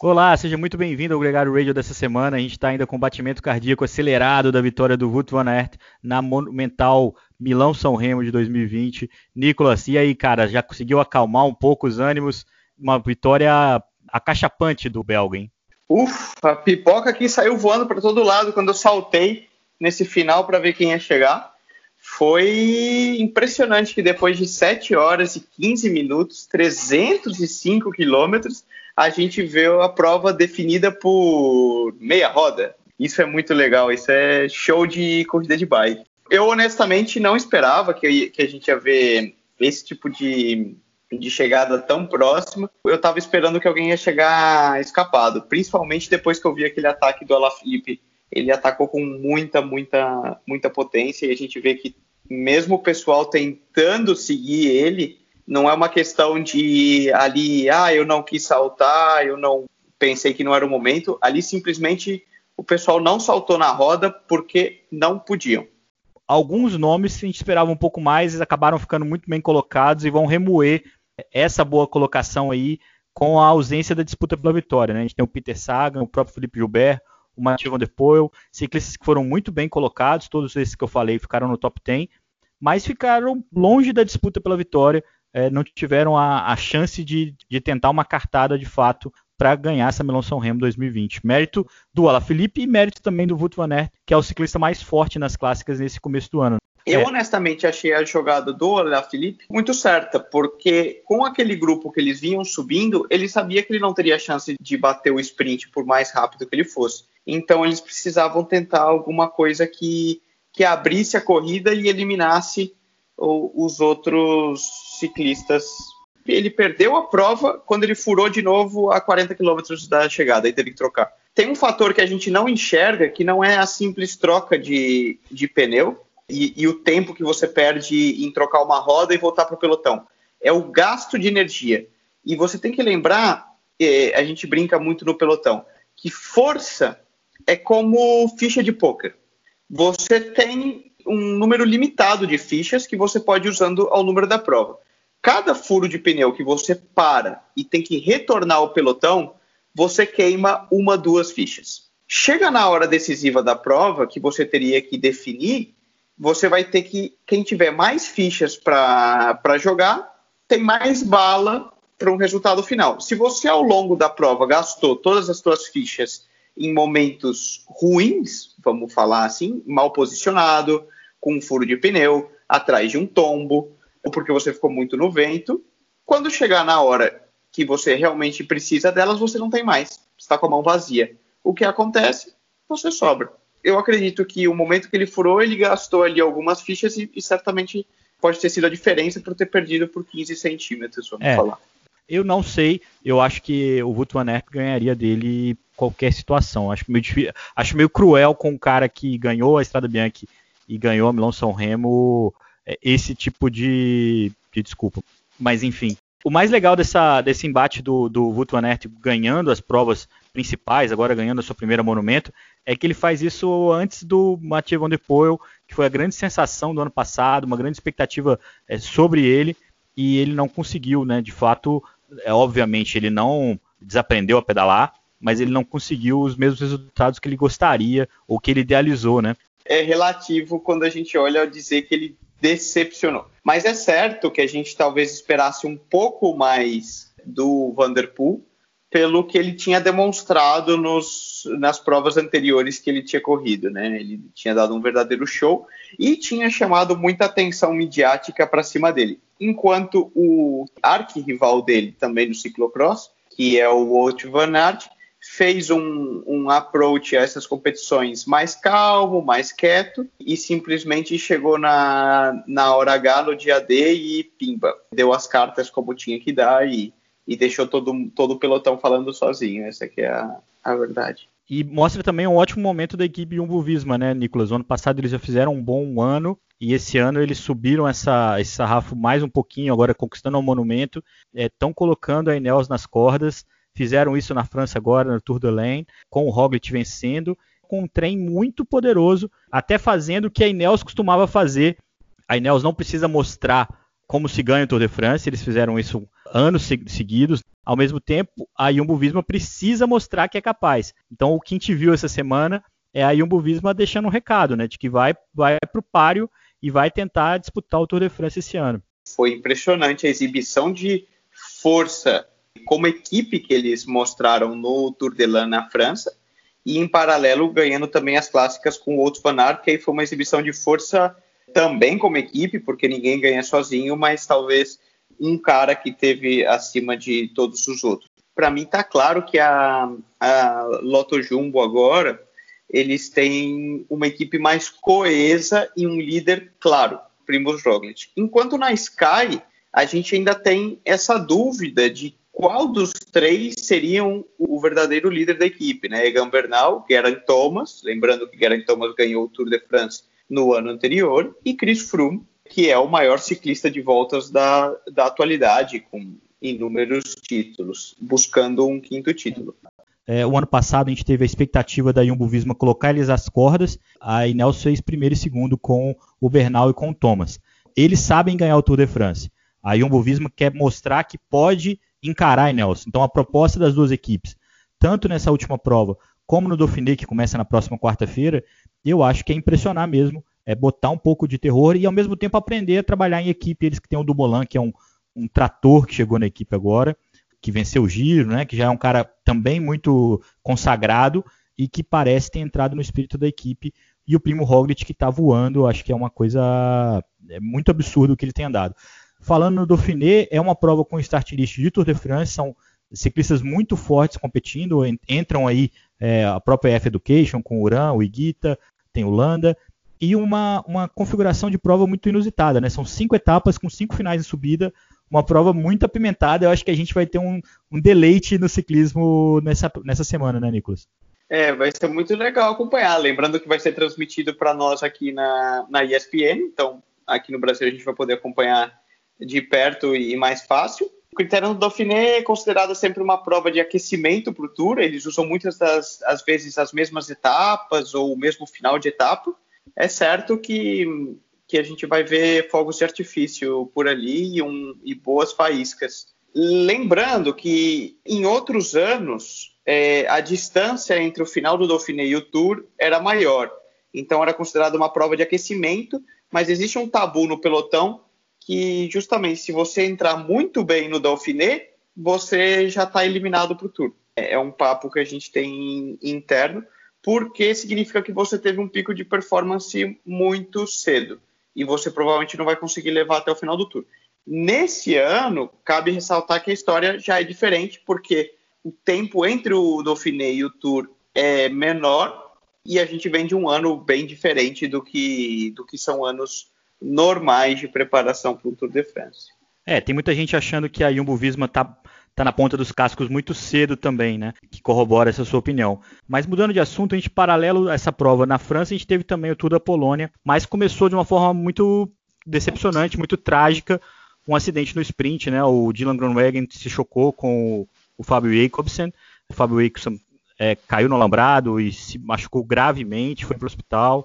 Olá, seja muito bem-vindo ao Gregário Radio dessa semana. A gente está ainda com o batimento cardíaco acelerado da vitória do Wout van Aert na Monumental Milão-São Remo de 2020. Nicolas, e aí, cara, já conseguiu acalmar um pouco os ânimos? Uma vitória acachapante do belga, hein? Ufa, a pipoca aqui saiu voando para todo lado quando eu saltei nesse final para ver quem ia chegar. Foi impressionante que depois de 7 horas e 15 minutos, 305 quilômetros, a gente vê a prova definida por meia roda. Isso é muito legal, isso é show de corrida de bike. Eu honestamente não esperava que, que a gente ia ver esse tipo de, de chegada tão próxima. Eu estava esperando que alguém ia chegar escapado, principalmente depois que eu vi aquele ataque do Alaphilippe. Ele atacou com muita, muita, muita potência e a gente vê que mesmo o pessoal tentando seguir ele, não é uma questão de ali, ah, eu não quis saltar, eu não pensei que não era o momento. Ali simplesmente o pessoal não saltou na roda porque não podiam. Alguns nomes a gente esperava um pouco mais, acabaram ficando muito bem colocados e vão remoer essa boa colocação aí com a ausência da disputa pela vitória. Né? A gente tem o Peter Sagan, o próprio Felipe Gilbert, o Mathieu Van Der Poel, ciclistas que foram muito bem colocados, todos esses que eu falei ficaram no top 10, mas ficaram longe da disputa pela vitória é, não tiveram a, a chance de, de, tentar uma cartada de fato para ganhar essa Melão São Remo 2020. Mérito do Alaphilippe e mérito também do Wout van Aert, que é o ciclista mais forte nas clássicas nesse começo do ano. Eu é. honestamente achei a jogada do Alaphilippe muito certa, porque com aquele grupo que eles vinham subindo, ele sabia que ele não teria chance de bater o sprint por mais rápido que ele fosse. Então eles precisavam tentar alguma coisa que, que abrisse a corrida e eliminasse os outros ciclistas. Ele perdeu a prova quando ele furou de novo a 40 km da chegada e teve que trocar. Tem um fator que a gente não enxerga, que não é a simples troca de, de pneu e, e o tempo que você perde em trocar uma roda e voltar para o pelotão. É o gasto de energia. E você tem que lembrar, eh, a gente brinca muito no pelotão, que força é como ficha de poker. Você tem um número limitado de fichas que você pode ir usando ao número da prova cada furo de pneu que você para e tem que retornar ao pelotão, você queima uma, duas fichas. Chega na hora decisiva da prova, que você teria que definir, você vai ter que. Quem tiver mais fichas para jogar, tem mais bala para um resultado final. Se você ao longo da prova gastou todas as suas fichas em momentos ruins, vamos falar assim, mal posicionado, com um furo de pneu, atrás de um tombo, ou porque você ficou muito no vento. Quando chegar na hora que você realmente precisa delas, você não tem mais. Está com a mão vazia. O que acontece? Você sobra. Eu acredito que o momento que ele furou, ele gastou ali algumas fichas e, e certamente pode ter sido a diferença por ter perdido por 15 centímetros, vamos é, falar. Eu não sei, eu acho que o Wout ganharia dele qualquer situação. Acho meio, acho meio cruel com o cara que ganhou a Estrada Bianchi e ganhou a Milão São Remo é, esse tipo de, de desculpa. Mas enfim, o mais legal dessa, desse embate do, do Wout ganhando as provas principais, agora ganhando a sua primeira monumento, é que ele faz isso antes do Mathieu Van Der Poel, que foi a grande sensação do ano passado, uma grande expectativa é, sobre ele, e ele não conseguiu, né? De fato, é, obviamente, ele não desaprendeu a pedalar, mas ele não conseguiu os mesmos resultados que ele gostaria ou que ele idealizou, né? É relativo quando a gente olha a dizer que ele decepcionou. Mas é certo que a gente talvez esperasse um pouco mais do Vanderpool pelo que ele tinha demonstrado nos, nas provas anteriores que ele tinha corrido, né? Ele tinha dado um verdadeiro show e tinha chamado muita atenção midiática para cima dele. Enquanto o arquirrival dele também no ciclocross, que é o Wout van Aert, fez um, um approach a essas competições mais calmo, mais quieto, e simplesmente chegou na, na hora H, no dia D, e pimba, deu as cartas como tinha que dar e, e deixou todo, todo o pelotão falando sozinho. Essa é a, a verdade. E mostra também um ótimo momento da equipe Jumbo Visma, né, Nicolas? O ano passado eles já fizeram um bom ano e esse ano eles subiram essa, esse sarrafo mais um pouquinho, agora conquistando o um monumento, estão é, colocando a Ineos nas cordas. Fizeram isso na França agora, no Tour de Lane, com o Roglic vencendo, com um trem muito poderoso, até fazendo o que a Ineos costumava fazer. A Ineos não precisa mostrar como se ganha o Tour de France, eles fizeram isso anos seguidos. Ao mesmo tempo, a Jumbo Visma precisa mostrar que é capaz. Então, o que a gente viu essa semana é a Jumbo Visma deixando um recado, né, de que vai, vai para o páreo e vai tentar disputar o Tour de France esse ano. Foi impressionante a exibição de força como equipe que eles mostraram no Tour de l'Ain na França e em paralelo ganhando também as clássicas com o Outro Van que aí foi uma exibição de força também como equipe, porque ninguém ganha sozinho, mas talvez um cara que teve acima de todos os outros. Para mim está claro que a, a Lotto Jumbo agora eles têm uma equipe mais coesa e um líder claro, Primoz Roglic. Enquanto na Sky a gente ainda tem essa dúvida de qual dos três seriam o verdadeiro líder da equipe, né? Egan Bernal, Geraint Thomas, lembrando que Geraint Thomas ganhou o Tour de France no ano anterior, e Chris Froome, que é o maior ciclista de voltas da, da atualidade, com inúmeros títulos, buscando um quinto título. É, o ano passado a gente teve a expectativa da Jumbo Visma colocar eles às cordas, a Ineos fez primeiro e segundo com o Bernal e com o Thomas. Eles sabem ganhar o Tour de France. A Jumbo Visma quer mostrar que pode encarar a Ineos. Então a proposta das duas equipes, tanto nessa última prova como no Dauphiné, que começa na próxima quarta-feira, eu acho que é impressionar mesmo, é botar um pouco de terror e ao mesmo tempo aprender a trabalhar em equipe. Eles que têm o Dumoulin, que é um, um trator que chegou na equipe agora, que venceu o giro, né, que já é um cara também muito consagrado e que parece ter entrado no espírito da equipe. E o Primo Roglic que está voando, acho que é uma coisa é muito absurdo o que ele tem andado. Falando no Dauphiné, é uma prova com start list de Tour de France, são ciclistas muito fortes competindo, entram aí é, a própria F Education com o Uran, o Iguita, tem o Landa, e uma, uma configuração de prova muito inusitada, né? São cinco etapas com cinco finais de subida, uma prova muito apimentada. Eu acho que a gente vai ter um, um deleite no ciclismo nessa, nessa semana, né, Nicolas? É, vai ser muito legal acompanhar. Lembrando que vai ser transmitido para nós aqui na, na ESPN, então aqui no Brasil a gente vai poder acompanhar de perto e mais fácil. O critério do Dauphiné é considerado sempre uma prova de aquecimento para o Tour. Eles usam muitas das às vezes as mesmas etapas ou o mesmo final de etapa. É certo que que a gente vai ver fogos de artifício por ali e, um, e boas faíscas. Lembrando que em outros anos é, a distância entre o final do Dauphiné e o Tour era maior, então era considerada uma prova de aquecimento, mas existe um tabu no pelotão que justamente se você entrar muito bem no Dauphiné, você já está eliminado para o Tour. É, é um papo que a gente tem interno, porque significa que você teve um pico de performance muito cedo e você provavelmente não vai conseguir levar até o final do tour. Nesse ano, cabe ressaltar que a história já é diferente, porque o tempo entre o Dauphiné e o Tour é menor e a gente vem de um ano bem diferente do que, do que são anos normais de preparação para o Tour de France. É, tem muita gente achando que a Jumbo Visma está tá na ponta dos cascos muito cedo também, né? Que corrobora essa sua opinião. Mas mudando de assunto, a gente paralelo a essa prova na França, a gente teve também o Tour da Polônia, mas começou de uma forma muito decepcionante, muito trágica, um acidente no sprint, né? O Dylan Groenewegen se chocou com o, o Fábio Jacobsen. O Fábio Jacobsen é, caiu no alambrado e se machucou gravemente, foi para o hospital.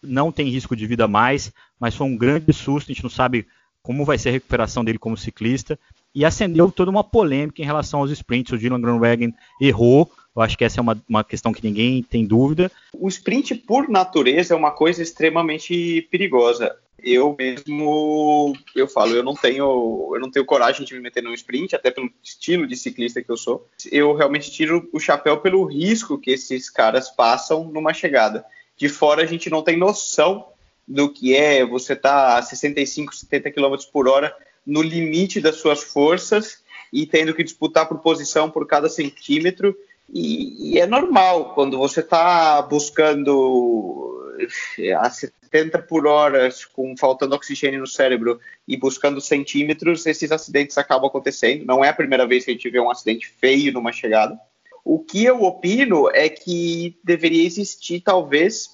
Não tem risco de vida mais, mas foi um grande susto. A gente não sabe como vai ser a recuperação dele como ciclista e acendeu toda uma polêmica em relação aos sprints. O Dylan Groenewegen errou, eu acho que essa é uma, uma questão que ninguém tem dúvida. O sprint, por natureza, é uma coisa extremamente perigosa. Eu mesmo, eu falo, eu não tenho, eu não tenho coragem de me meter num sprint, até pelo estilo de ciclista que eu sou. Eu realmente tiro o chapéu pelo risco que esses caras passam numa chegada. De fora a gente não tem noção do que é você tá a 65, 70 km por hora no limite das suas forças e tendo que disputar por posição por cada centímetro. E, e é normal, quando você está buscando eh, a 70 por hora, com faltando oxigênio no cérebro e buscando centímetros, esses acidentes acabam acontecendo. Não é a primeira vez que a gente vê um acidente feio numa chegada. O que eu opino é que deveria existir, talvez,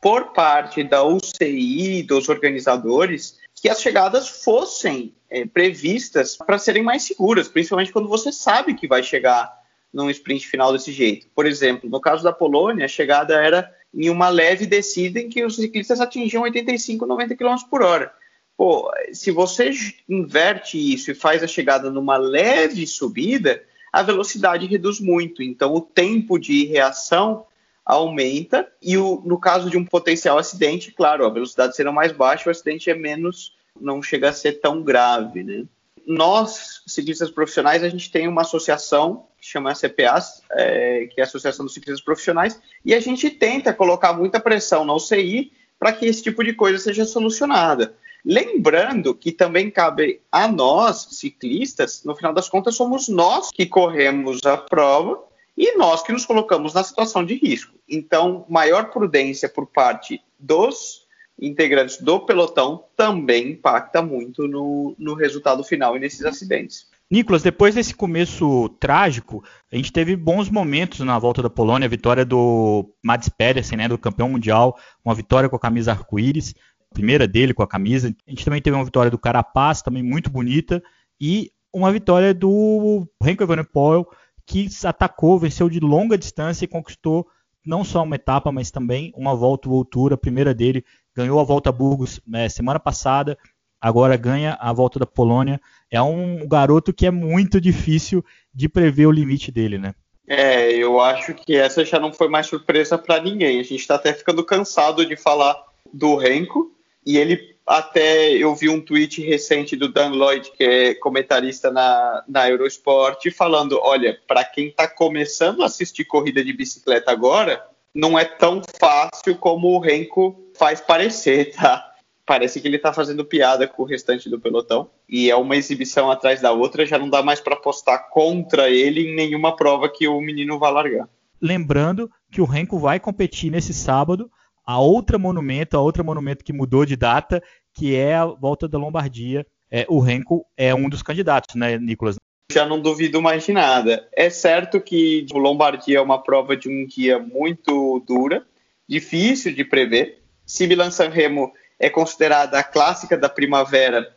por parte da UCI, dos organizadores, que as chegadas fossem é, previstas para serem mais seguras, principalmente quando você sabe que vai chegar num sprint final desse jeito. Por exemplo, no caso da Polônia, a chegada era em uma leve descida em que os ciclistas atingiam 85, 90 km por hora. Pô, se você inverte isso e faz a chegada numa leve subida, a velocidade reduz muito. Então, o tempo de reação aumenta e o, no caso de um potencial acidente, claro, a velocidade será mais baixa, o acidente é menos, não chega a ser tão grave, né? Nós, ciclistas profissionais, a gente tem uma associação que chama CPAs, é, que é a Associação dos Ciclistas Profissionais, e a gente tenta colocar muita pressão na UCI para que esse tipo de coisa seja solucionada. Lembrando que também cabe a nós, ciclistas, no final das contas, somos nós que corremos a prova e nós que nos colocamos na situação de risco. Então, maior prudência por parte dos integrantes do pelotão também impacta muito no, no resultado final e nesses acidentes. Nicolas, depois desse começo trágico, a gente teve bons momentos na volta da Polônia, a vitória do Mads Pedersen, né, do campeão mundial, uma vitória com a camisa arco-íris, primeira dele com a camisa. A gente também teve uma vitória do Carapaz, também muito bonita, e uma vitória do Renko Evenepoel, que atacou, venceu de longa distância e conquistou não só uma etapa, mas também uma volta voltura, a primeira dele, ganhou a volta a Burgos é, semana passada, agora ganha a volta da Polônia. É um garoto que é muito difícil de prever o limite dele, né? É, eu acho que essa já não foi mais surpresa para ninguém. A gente está até ficando cansado de falar do Renko e ele até eu vi um tweet recente do Dan Lloyd, que é comentarista na, na Eurosport, falando: olha, para quem está começando a assistir corrida de bicicleta agora, não é tão fácil como o Renko faz parecer, tá? Parece que ele está fazendo piada com o restante do pelotão e é uma exibição atrás da outra, já não dá mais para apostar contra ele em nenhuma prova que o menino vá largar. Lembrando que o Renko vai competir nesse sábado a outra monumento, a outra monumento que mudou de data, que é a volta da Lombardia. É, o Renko é um dos candidatos, né, Nicolas? Já não duvido mais de nada. É certo que o Lombardia é uma prova de um dia muito dura, difícil de prever. Se Milan Sanremo é considerada a clássica da primavera,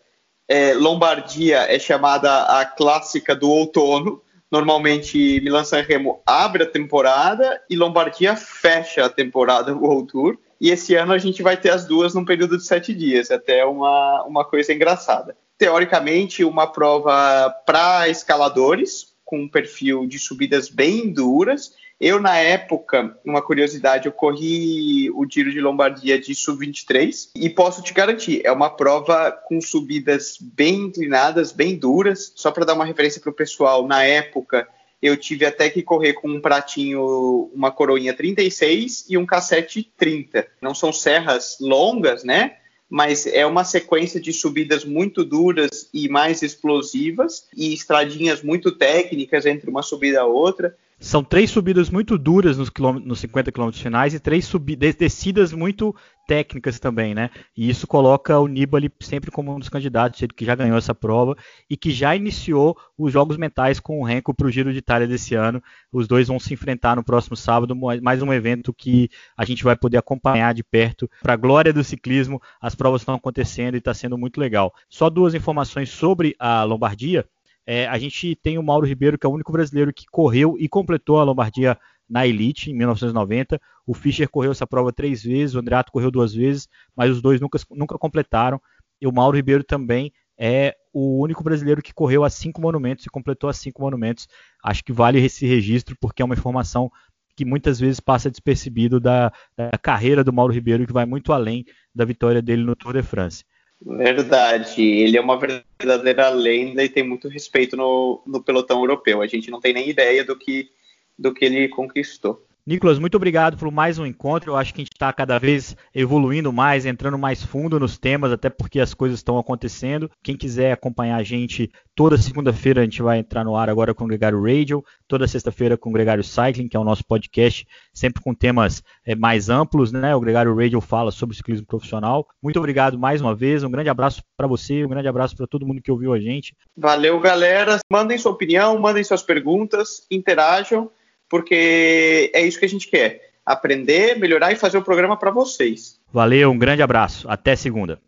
é, Lombardia é chamada a clássica do outono. Normalmente, Milan Sanremo abre a temporada e Lombardia fecha a temporada World Tour. E esse ano a gente vai ter as duas num período de sete dias, até uma, uma coisa engraçada. Teoricamente, uma prova para escaladores, com um perfil de subidas bem duras. Eu, na época, uma curiosidade, eu corri o Giro de Lombardia de sub-23 e posso te garantir, é uma prova com subidas bem inclinadas, bem duras. Só para dar uma referência para o pessoal, na época eu tive até que correr com um pratinho, uma coroinha 36 e um cassete 30. Não são serras longas, né? mas é uma sequência de subidas muito duras e mais explosivas e estradinhas muito técnicas entre uma subida e outra. São três subidas muito duras nos, nos 50 km finais e três descidas muito técnicas também, né? E isso coloca o Nibali sempre como um dos candidatos, ele que já ganhou essa prova e que já iniciou os jogos mentais com o Renko para o Giro de Itália desse ano. Os dois vão se enfrentar no próximo sábado, mais um evento que a gente vai poder acompanhar de perto. Para a glória do ciclismo, as provas estão acontecendo e está sendo muito legal. Só duas informações sobre a Lombardia. É, a gente tem o Mauro Ribeiro, que é o único brasileiro que correu e completou a Lombardia na Elite em 1990. O Fischer correu essa prova três vezes, o Andreato correu duas vezes, mas os dois nunca, nunca completaram. E o Mauro Ribeiro também é o único brasileiro que correu a cinco monumentos e completou a cinco monumentos. Acho que vale esse registro porque é uma informação que muitas vezes passa despercebido da, da carreira do Mauro Ribeiro, que vai muito além da vitória dele no Tour de France. Verdade, ele é uma verdadeira lenda e tem muito respeito no, no pelotão europeu. A gente não tem nem ideia do que, do que ele conquistou. Nicolas, muito obrigado por mais um encontro. Eu acho que a gente está cada vez evoluindo mais, entrando mais fundo nos temas, até porque as coisas estão acontecendo. Quem quiser acompanhar a gente, toda segunda-feira a gente vai entrar no ar agora com o Gregário Radio, toda sexta-feira com o Gregário Cycling, que é o nosso podcast, sempre com temas é, mais amplos, né? O Gregário Radio fala sobre ciclismo profissional. Muito obrigado mais uma vez, um grande abraço para você, um grande abraço para todo mundo que ouviu a gente. Valeu, galera. Mandem sua opinião, mandem suas perguntas, interajam porque é isso que a gente quer: aprender, melhorar e fazer o programa para vocês. Valeu, um grande abraço. Até segunda.